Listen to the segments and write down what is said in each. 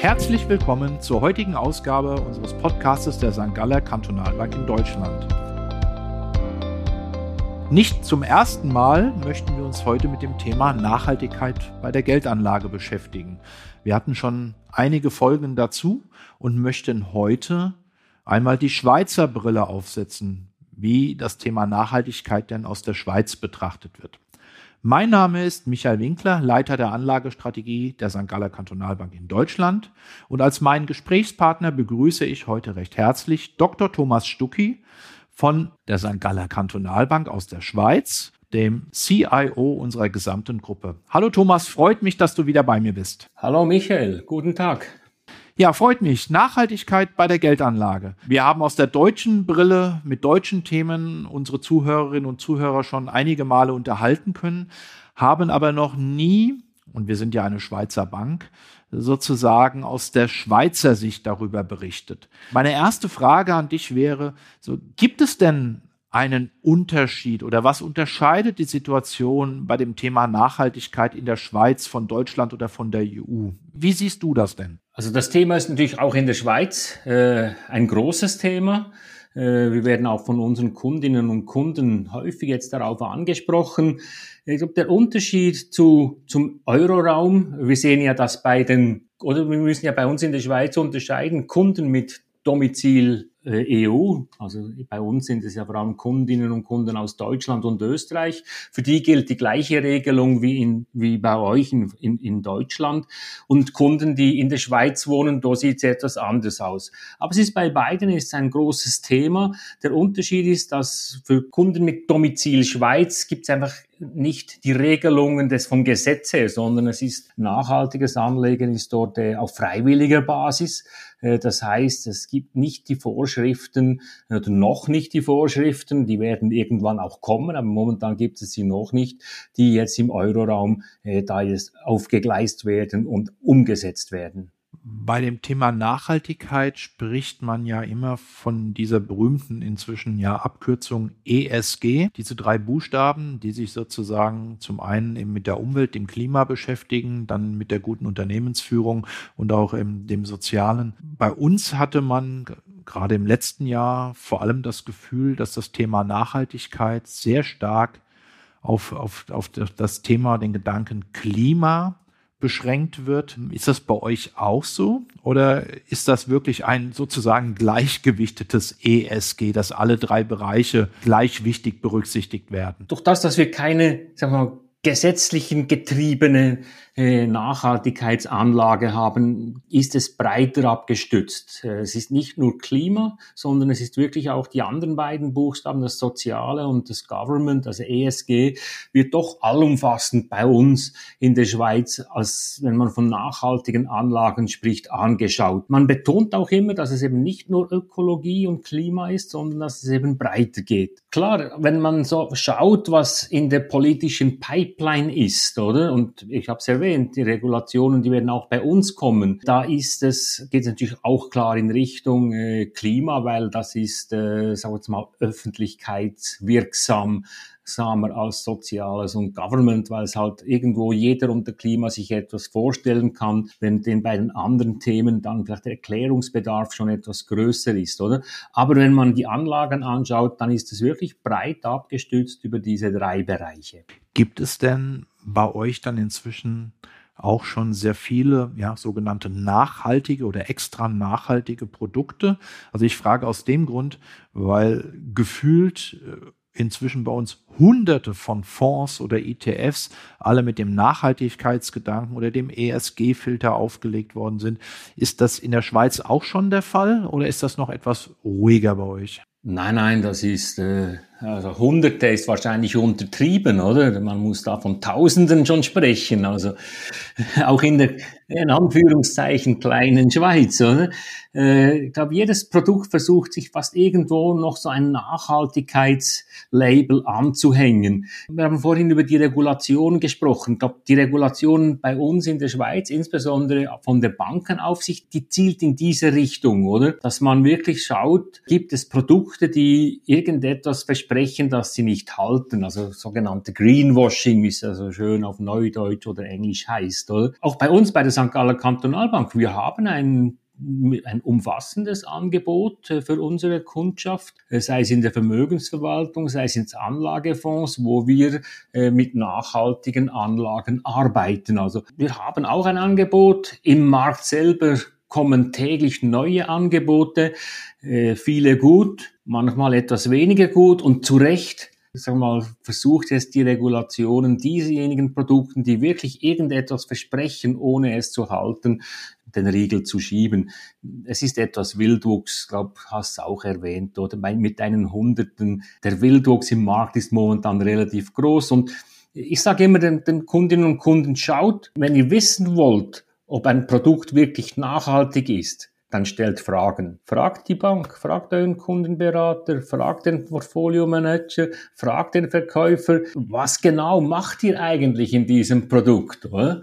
Herzlich willkommen zur heutigen Ausgabe unseres Podcastes der St. Galler Kantonalbank in Deutschland. Nicht zum ersten Mal möchten wir uns heute mit dem Thema Nachhaltigkeit bei der Geldanlage beschäftigen. Wir hatten schon einige Folgen dazu und möchten heute einmal die Schweizer Brille aufsetzen, wie das Thema Nachhaltigkeit denn aus der Schweiz betrachtet wird. Mein Name ist Michael Winkler, Leiter der Anlagestrategie der St. Galler Kantonalbank in Deutschland. Und als meinen Gesprächspartner begrüße ich heute recht herzlich Dr. Thomas Stucki von der St. Galler Kantonalbank aus der Schweiz, dem CIO unserer gesamten Gruppe. Hallo Thomas, freut mich, dass du wieder bei mir bist. Hallo Michael, guten Tag. Ja, freut mich. Nachhaltigkeit bei der Geldanlage. Wir haben aus der deutschen Brille mit deutschen Themen unsere Zuhörerinnen und Zuhörer schon einige Male unterhalten können, haben aber noch nie, und wir sind ja eine Schweizer Bank, sozusagen aus der Schweizer Sicht darüber berichtet. Meine erste Frage an dich wäre, so, gibt es denn einen Unterschied oder was unterscheidet die Situation bei dem Thema Nachhaltigkeit in der Schweiz von Deutschland oder von der EU? Wie siehst du das denn? Also das Thema ist natürlich auch in der Schweiz äh, ein großes Thema. Äh, wir werden auch von unseren Kundinnen und Kunden häufig jetzt darauf angesprochen. Ich glaube, der Unterschied zu, zum Euroraum, wir sehen ja, dass bei den, oder wir müssen ja bei uns in der Schweiz unterscheiden, Kunden mit Domizil EU, also bei uns sind es ja vor allem Kundinnen und Kunden aus Deutschland und Österreich. Für die gilt die gleiche Regelung wie, in, wie bei euch in, in, in Deutschland. Und Kunden, die in der Schweiz wohnen, da sieht es etwas anders aus. Aber es ist bei beiden ist ein großes Thema. Der Unterschied ist, dass für Kunden mit Domizil Schweiz gibt es einfach nicht die Regelungen des vom Gesetz her, sondern es ist nachhaltiges Anlegen ist dort äh, auf freiwilliger Basis. Äh, das heißt, es gibt nicht die Vorschriften oder noch nicht die Vorschriften, die werden irgendwann auch kommen, aber momentan gibt es sie noch nicht, die jetzt im Euroraum äh, da jetzt aufgegleist werden und umgesetzt werden. Bei dem Thema Nachhaltigkeit spricht man ja immer von dieser berühmten inzwischen ja Abkürzung ESG, diese drei Buchstaben, die sich sozusagen zum einen eben mit der Umwelt, dem Klima beschäftigen, dann mit der guten Unternehmensführung und auch dem Sozialen. Bei uns hatte man gerade im letzten Jahr vor allem das Gefühl, dass das Thema Nachhaltigkeit sehr stark auf, auf, auf das Thema, den Gedanken Klima beschränkt wird. Ist das bei euch auch so? Oder ist das wirklich ein sozusagen gleichgewichtetes ESG, dass alle drei Bereiche gleich wichtig berücksichtigt werden? Durch das, dass wir keine, sagen wir mal, gesetzlichen getriebene Nachhaltigkeitsanlage haben, ist es breiter abgestützt. Äh, es ist nicht nur Klima, sondern es ist wirklich auch die anderen beiden Buchstaben, das Soziale und das Government, also ESG, wird doch allumfassend bei uns in der Schweiz, als wenn man von nachhaltigen Anlagen spricht, angeschaut. Man betont auch immer, dass es eben nicht nur Ökologie und Klima ist, sondern dass es eben breiter geht. Klar, wenn man so schaut, was in der politischen Pipeline ist, oder? Und ich habe es erwähnt, erwähnt, die Regulationen, die werden auch bei uns kommen. Da ist es, geht es natürlich auch klar in Richtung äh, Klima, weil das ist, äh, sagen wir jetzt mal, öffentlichkeitswirksam samer als Soziales und Government, weil es halt irgendwo jeder unter Klima sich etwas vorstellen kann, wenn den bei den anderen Themen dann vielleicht der Erklärungsbedarf schon etwas größer ist, oder? Aber wenn man die Anlagen anschaut, dann ist es wirklich breit abgestützt über diese drei Bereiche. Gibt es denn bei euch dann inzwischen auch schon sehr viele ja, sogenannte nachhaltige oder extra nachhaltige Produkte. Also ich frage aus dem Grund, weil gefühlt äh, inzwischen bei uns hunderte von Fonds oder ETFs alle mit dem Nachhaltigkeitsgedanken oder dem ESG-Filter aufgelegt worden sind. Ist das in der Schweiz auch schon der Fall oder ist das noch etwas ruhiger bei euch? Nein, nein, das ist äh, also Hunderte ist wahrscheinlich untertrieben, oder? Man muss da von Tausenden schon sprechen. Also auch in der in Anführungszeichen kleinen Schweiz, oder? Äh, ich glaube, jedes Produkt versucht sich fast irgendwo noch so ein Nachhaltigkeitslabel anzuhängen. Wir haben vorhin über die Regulation gesprochen. Ich glaube, die Regulation bei uns in der Schweiz, insbesondere von der Bankenaufsicht, die zielt in diese Richtung, oder? Dass man wirklich schaut, gibt es Produkte, die irgendetwas versprechen Versprechen, das sie nicht halten, also sogenannte Greenwashing, wie es ja so schön auf Neudeutsch oder Englisch heißt. Oder? Auch bei uns bei der St. Galler Kantonalbank, wir haben ein ein umfassendes Angebot äh, für unsere Kundschaft, äh, sei es in der Vermögensverwaltung, sei es in Anlagefonds, wo wir äh, mit nachhaltigen Anlagen arbeiten. Also wir haben auch ein Angebot. Im Markt selber kommen täglich neue Angebote, viele gut, manchmal etwas weniger gut und zu Recht sag mal, versucht jetzt die Regulationen diesejenigen Produkten, die wirklich irgendetwas versprechen, ohne es zu halten, den Riegel zu schieben. Es ist etwas Wildwuchs, glaube hast du auch erwähnt, oder mit deinen Hunderten. Der Wildwuchs im Markt ist momentan relativ groß und ich sage immer den, den Kundinnen und Kunden, schaut, wenn ihr wissen wollt, ob ein Produkt wirklich nachhaltig ist, dann stellt Fragen. Fragt die Bank, fragt euren Kundenberater, fragt den Portfolio-Manager, fragt den Verkäufer, was genau macht ihr eigentlich in diesem Produkt? Oder?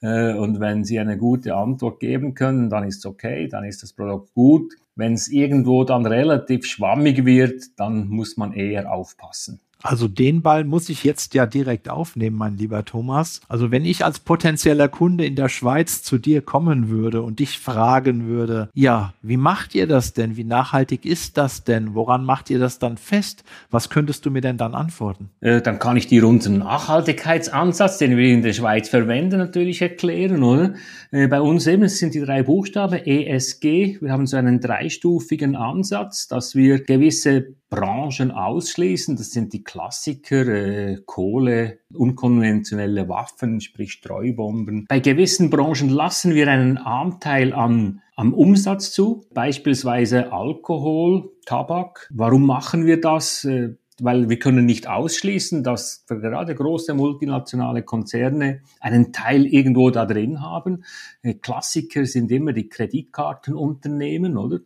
Äh, und wenn Sie eine gute Antwort geben können, dann ist es okay, dann ist das Produkt gut. Wenn es irgendwo dann relativ schwammig wird, dann muss man eher aufpassen. Also den Ball muss ich jetzt ja direkt aufnehmen, mein lieber Thomas. Also wenn ich als potenzieller Kunde in der Schweiz zu dir kommen würde und dich fragen würde, ja, wie macht ihr das denn? Wie nachhaltig ist das denn? Woran macht ihr das dann fest? Was könntest du mir denn dann antworten? Äh, dann kann ich dir unseren Nachhaltigkeitsansatz, den wir in der Schweiz verwenden, natürlich erklären, oder? Äh, bei uns eben sind die drei Buchstaben ESG. Wir haben so einen dreistufigen Ansatz, dass wir gewisse Branchen ausschließen. Das sind die Klassiker, äh, Kohle, unkonventionelle Waffen, sprich Streubomben. Bei gewissen Branchen lassen wir einen Anteil an am Umsatz zu, beispielsweise Alkohol, Tabak. Warum machen wir das? Äh, weil wir können nicht ausschließen, dass gerade große multinationale Konzerne einen Teil irgendwo da drin haben. Äh, Klassiker sind immer die Kreditkartenunternehmen, oder?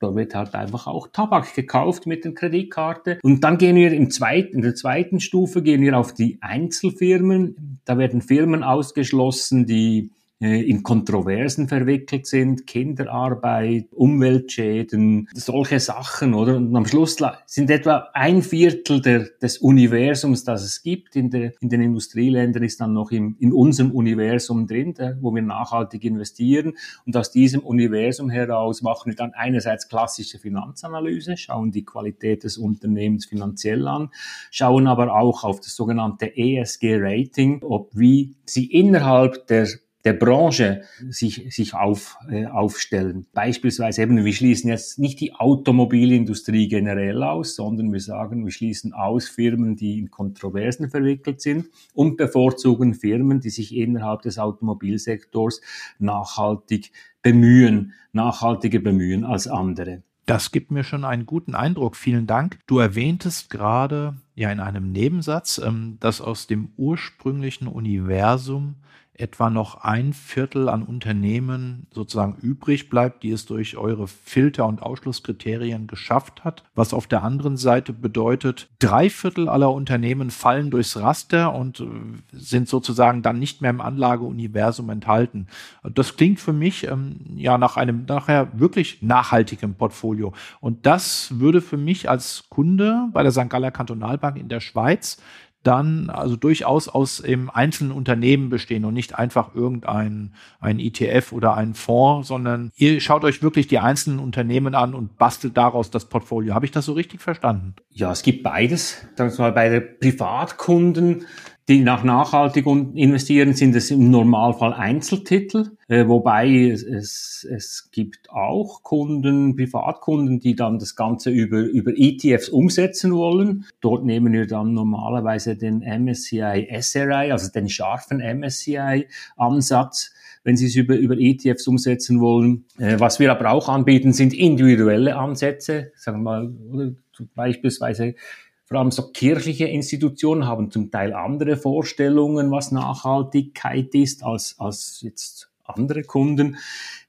Da wird halt einfach auch Tabak gekauft mit der Kreditkarte. Und dann gehen wir im zweiten, in der zweiten Stufe gehen wir auf die Einzelfirmen. Da werden Firmen ausgeschlossen, die in Kontroversen verwickelt sind, Kinderarbeit, Umweltschäden, solche Sachen, oder? Und am Schluss sind etwa ein Viertel der, des Universums, das es gibt in, der, in den Industrieländern, ist dann noch im, in unserem Universum drin, der, wo wir nachhaltig investieren. Und aus diesem Universum heraus machen wir dann einerseits klassische Finanzanalyse, schauen die Qualität des Unternehmens finanziell an, schauen aber auch auf das sogenannte ESG-Rating, ob wie sie innerhalb der der Branche sich, sich auf, äh, aufstellen. Beispielsweise eben, wir schließen jetzt nicht die Automobilindustrie generell aus, sondern wir sagen, wir schließen aus Firmen, die in Kontroversen verwickelt sind und bevorzugen Firmen, die sich innerhalb des Automobilsektors nachhaltig bemühen, nachhaltiger bemühen als andere. Das gibt mir schon einen guten Eindruck. Vielen Dank. Du erwähntest gerade ja in einem Nebensatz, ähm, dass aus dem ursprünglichen Universum etwa noch ein Viertel an Unternehmen sozusagen übrig bleibt, die es durch eure Filter- und Ausschlusskriterien geschafft hat. Was auf der anderen Seite bedeutet, drei Viertel aller Unternehmen fallen durchs Raster und äh, sind sozusagen dann nicht mehr im Anlageuniversum enthalten. Das klingt für mich ähm, ja nach einem nachher wirklich nachhaltigen Portfolio. Und das würde für mich als Kunde bei der St. Galler Kantonalbank in der Schweiz dann also durchaus aus im einzelnen Unternehmen bestehen und nicht einfach irgendein ein ETF oder ein Fonds, sondern ihr schaut euch wirklich die einzelnen Unternehmen an und bastelt daraus das Portfolio. Habe ich das so richtig verstanden? Ja, es gibt beides. Sagen wir mal, bei den Privatkunden die nach nachhaltig investieren, sind es im Normalfall Einzeltitel, äh, wobei es, es, es gibt auch Kunden, Privatkunden, die dann das Ganze über, über ETFs umsetzen wollen. Dort nehmen wir dann normalerweise den MSCI SRI, also den scharfen MSCI Ansatz wenn Sie es über, über ETFs umsetzen wollen. Äh, was wir aber auch anbieten, sind individuelle Ansätze, sagen wir mal, oder beispielsweise vor allem so kirchliche Institutionen haben zum Teil andere Vorstellungen, was Nachhaltigkeit ist, als, als jetzt andere Kunden.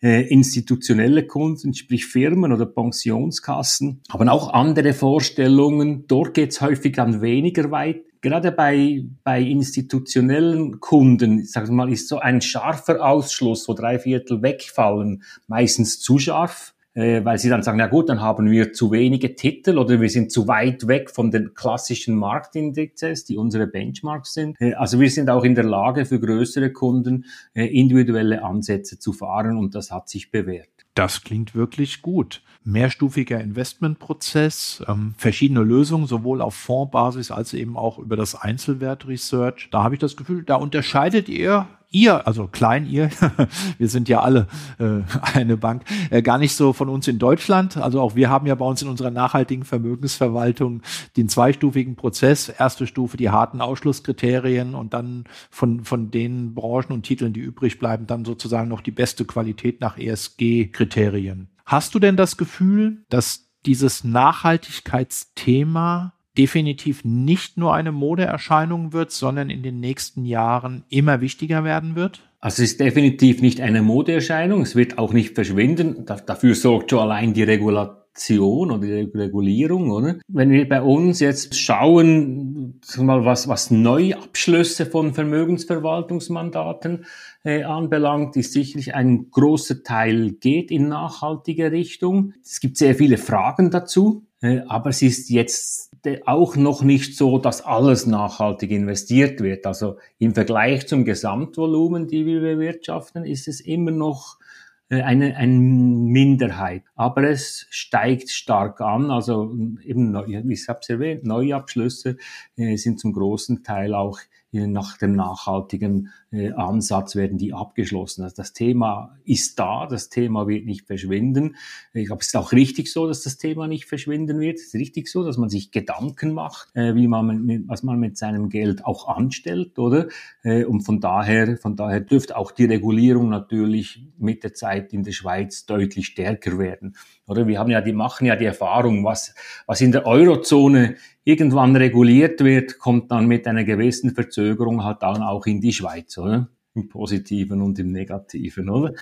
Äh, institutionelle Kunden, sprich Firmen oder Pensionskassen, haben auch andere Vorstellungen. Dort geht es häufig dann weniger weit. Gerade bei, bei institutionellen Kunden, sagen wir mal, ist so ein scharfer Ausschluss, wo drei Viertel wegfallen, meistens zu scharf äh, weil sie dann sagen, na gut, dann haben wir zu wenige Titel oder wir sind zu weit weg von den klassischen Marktindexes, die unsere Benchmarks sind. Äh, also wir sind auch in der Lage für größere Kunden äh, individuelle Ansätze zu fahren und das hat sich bewährt. Das klingt wirklich gut. Mehrstufiger Investmentprozess, ähm, verschiedene Lösungen, sowohl auf Fondsbasis als eben auch über das Einzelwert-Research. Da habe ich das Gefühl, da unterscheidet ihr ihr, also klein ihr, wir sind ja alle äh, eine Bank, äh, gar nicht so von uns in Deutschland. Also auch wir haben ja bei uns in unserer nachhaltigen Vermögensverwaltung den zweistufigen Prozess. Erste Stufe die harten Ausschlusskriterien und dann von, von den Branchen und Titeln, die übrig bleiben, dann sozusagen noch die beste Qualität nach ESG-Kriterien. Hast du denn das Gefühl, dass dieses Nachhaltigkeitsthema definitiv nicht nur eine Modeerscheinung wird, sondern in den nächsten Jahren immer wichtiger werden wird? Also es ist definitiv nicht eine Modeerscheinung, es wird auch nicht verschwinden. dafür sorgt schon allein die Regulation oder die Regulierung, oder? Wenn wir bei uns jetzt schauen, mal was, was Neuabschlüsse von Vermögensverwaltungsmandaten äh, anbelangt, ist sicherlich ein großer Teil geht in nachhaltige Richtung. Es gibt sehr viele Fragen dazu, aber es ist jetzt auch noch nicht so, dass alles nachhaltig investiert wird. Also im Vergleich zum Gesamtvolumen, die wir bewirtschaften, ist es immer noch äh, eine, eine Minderheit. Aber es steigt stark an. Also eben, wie ich habe es erwähnt, Neuabschlüsse äh, sind zum großen Teil auch nach dem nachhaltigen äh, Ansatz werden die abgeschlossen. Also das Thema ist da, das Thema wird nicht verschwinden. Ich glaube, es ist auch richtig so, dass das Thema nicht verschwinden wird. Es ist richtig so, dass man sich Gedanken macht, äh, wie man mit, was man mit seinem Geld auch anstellt, oder? Äh, und von daher, von daher dürfte auch die Regulierung natürlich mit der Zeit in der Schweiz deutlich stärker werden. Oder wir haben ja, die machen ja die Erfahrung, was, was in der Eurozone irgendwann reguliert wird, kommt dann mit einer gewissen Verzögerung halt dann auch in die Schweiz, oder? Im Positiven und im Negativen, oder?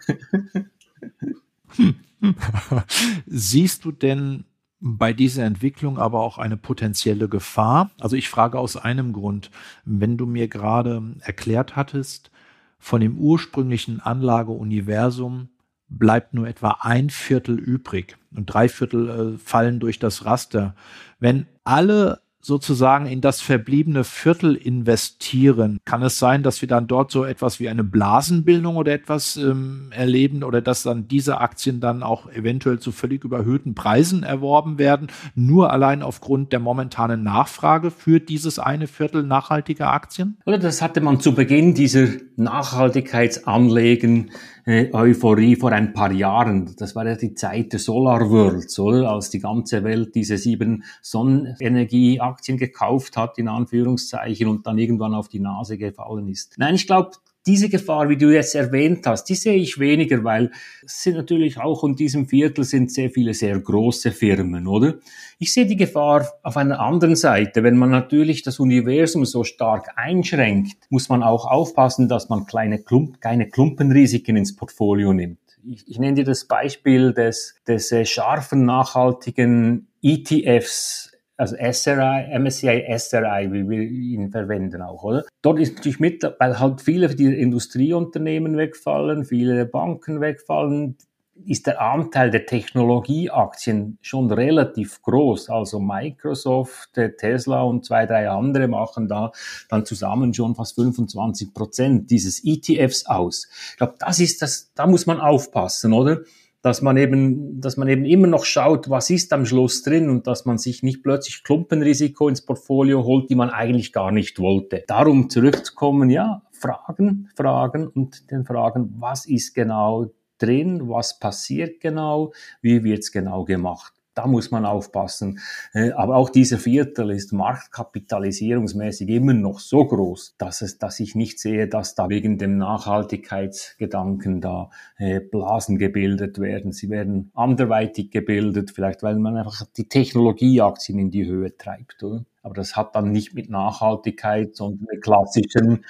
Siehst du denn bei dieser Entwicklung aber auch eine potenzielle Gefahr? Also ich frage aus einem Grund. Wenn du mir gerade erklärt hattest, von dem ursprünglichen Anlageuniversum bleibt nur etwa ein Viertel übrig und drei Viertel äh, fallen durch das Raster. Wenn alle sozusagen in das verbliebene Viertel investieren, kann es sein, dass wir dann dort so etwas wie eine Blasenbildung oder etwas ähm, erleben oder dass dann diese Aktien dann auch eventuell zu völlig überhöhten Preisen erworben werden, nur allein aufgrund der momentanen Nachfrage für dieses eine Viertel nachhaltiger Aktien? Oder das hatte man zu Beginn dieser Nachhaltigkeitsanlegen äh, Euphorie vor ein paar Jahren. Das war ja die Zeit der Solar Worlds, oder? Als die ganze Welt diese sieben Sonnenenergieaktien gekauft hat, in Anführungszeichen, und dann irgendwann auf die Nase gefallen ist. Nein, ich glaube, diese Gefahr, wie du jetzt erwähnt hast, die sehe ich weniger, weil es sind natürlich auch in diesem Viertel sind sehr viele sehr große Firmen, oder? Ich sehe die Gefahr auf einer anderen Seite. Wenn man natürlich das Universum so stark einschränkt, muss man auch aufpassen, dass man kleine, Klump, kleine Klumpenrisiken ins Portfolio nimmt. Ich, ich nenne dir das Beispiel des, des äh, scharfen, nachhaltigen ETFs also SRI, MSCI SRI, wie wir ihn verwenden auch, oder? Dort ist natürlich mit, weil halt viele die Industrieunternehmen wegfallen, viele Banken wegfallen, ist der Anteil der Technologieaktien schon relativ groß. Also Microsoft, Tesla und zwei, drei andere machen da dann zusammen schon fast 25 Prozent dieses ETFs aus. Ich glaube, das ist das, da muss man aufpassen, oder? Dass man eben, dass man eben immer noch schaut, was ist am Schluss drin und dass man sich nicht plötzlich Klumpenrisiko ins Portfolio holt, die man eigentlich gar nicht wollte. Darum zurückzukommen, ja, Fragen, Fragen und den Fragen, was ist genau drin, was passiert genau, wie wird's genau gemacht da muss man aufpassen. Äh, aber auch dieser Viertel ist marktkapitalisierungsmäßig immer noch so groß, dass es, dass ich nicht sehe, dass da wegen dem Nachhaltigkeitsgedanken da äh, Blasen gebildet werden. Sie werden anderweitig gebildet, vielleicht weil man einfach die Technologieaktien in die Höhe treibt, oder? Aber das hat dann nicht mit Nachhaltigkeit, sondern mit klassischen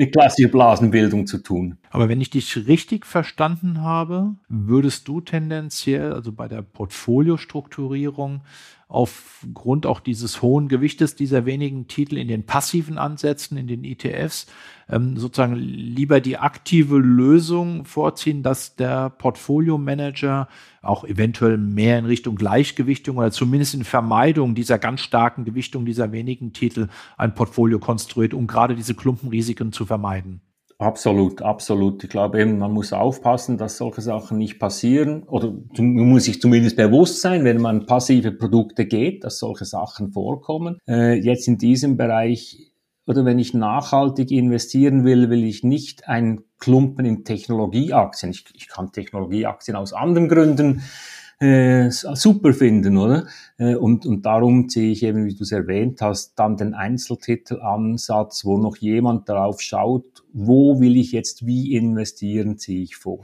mit klassischer Blasenbildung zu tun. Aber wenn ich dich richtig verstanden habe, würdest du tendenziell, also bei der Portfoliostrukturierung, aufgrund auch dieses hohen Gewichtes dieser wenigen Titel in den passiven Ansätzen, in den ETFs, ähm, sozusagen lieber die aktive Lösung vorziehen, dass der Portfolio-Manager auch eventuell mehr in Richtung Gleichgewichtung oder zumindest in Vermeidung dieser ganz starken Gewichtung dieser wenigen Titel ein Portfolio konstruiert, um gerade diese Klumpenrisiken zu vermeiden. Absolut, absolut. Ich glaube eben, man muss aufpassen, dass solche Sachen nicht passieren oder man muss sich zumindest bewusst sein, wenn man passive Produkte geht, dass solche Sachen vorkommen. Äh, jetzt in diesem Bereich oder wenn ich nachhaltig investieren will, will ich nicht ein Klumpen in Technologieaktien. Ich, ich kann Technologieaktien aus anderen Gründen äh, super finden, oder? Äh, und, und darum ziehe ich eben, wie du es erwähnt hast, dann den Einzeltitelansatz, wo noch jemand darauf schaut, wo will ich jetzt wie investieren, ziehe ich vor.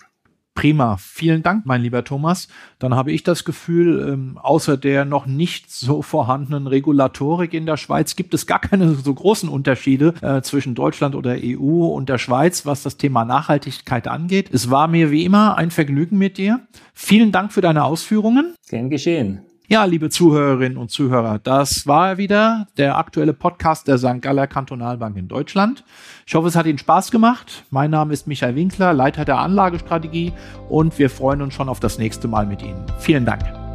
Prima, vielen Dank, mein lieber Thomas. Dann habe ich das Gefühl, ähm, außer der noch nicht so vorhandenen Regulatorik in der Schweiz gibt es gar keine so großen Unterschiede äh, zwischen Deutschland oder EU und der Schweiz, was das Thema Nachhaltigkeit angeht. Es war mir wie immer ein Vergnügen mit dir. Vielen Dank für deine Ausführungen. Gern geschehen. Ja, liebe Zuhörerinnen und Zuhörer, das war wieder der aktuelle Podcast der St. Galler Kantonalbank in Deutschland. Ich hoffe, es hat Ihnen Spaß gemacht. Mein Name ist Michael Winkler, Leiter der Anlagestrategie und wir freuen uns schon auf das nächste Mal mit Ihnen. Vielen Dank.